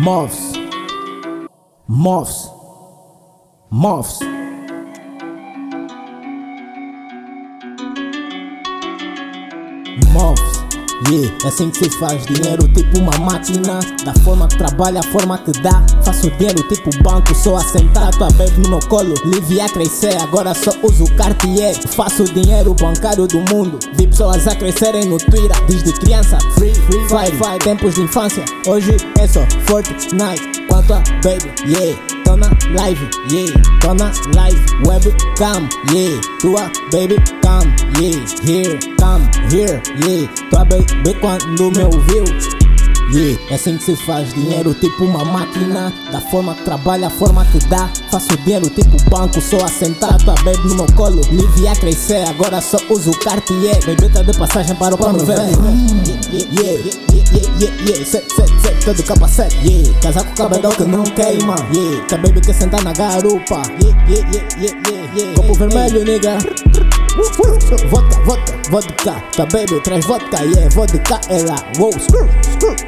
Moves. Moves. Moves. Moves. Yeah, é assim que se faz dinheiro, tipo uma máquina. Da forma que trabalha, a forma que dá. Faço dinheiro, tipo banco, só assentar tua baby no meu colo. Livre a crescer, agora só uso Cartier. Faço dinheiro bancário do mundo. Vi pessoas a crescerem no Twitter. Desde criança, free, free, fire. Tempos de infância, hoje é só Fortnite. Quanto a baby, yeah. Tô na live, yeah. Tô na live, webcam, yeah. Tua baby, come, yeah. Here, come, here, yeah. Tua baby quando me ouviu. Yeah, é assim que se faz dinheiro, tipo uma máquina. Da forma que trabalha, a forma que dá. Faço dinheiro, tipo banco, só assentar tua baby no meu colo. Livre a crescer, agora só uso Cartier. Baby tá de passagem para o plano velho. Yeah, yeah, yeah, yeah, yeah, yeah. Set, set, set, todo capacete. Yeah, casar com o cabedal que não queima. Yeah, que baby quer sentar na garupa. Yeah, yeah, yeah, yeah, yeah, yeah. Copo vermelho, nigga. Vodka, vodka, vodka. Tua baby traz vodka, yeah, vodka ela. Wow, screw, screw.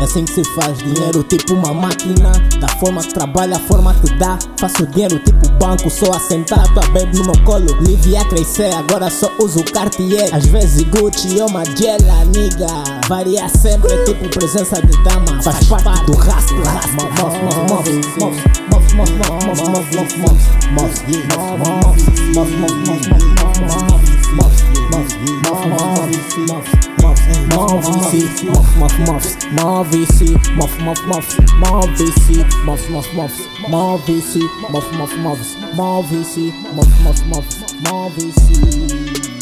É assim que se faz dinheiro, tipo uma máquina. Da forma que trabalha, a forma que dá. Faço dinheiro, tipo banco, só assentar tua baby no meu colo. Livre a crescer, agora só uso Cartier. Às vezes Gucci ou Magella, nigga. Varia sempre, tipo presença de dama. Faz parte do rastro. Move-se, muff, muff, muff, muff, muff, muff, muff, yeah, muff, muff, muff, muff, muff, muff, muff, muff, muff, muff, muff, muff, muff, C, muff, muff, muffs, muff, C, muff, muff, muffs, muff, C, muff, muff, muffs, muff, C, muff, muff, muffs, muff, C, muff, muff, muffs, muff, C.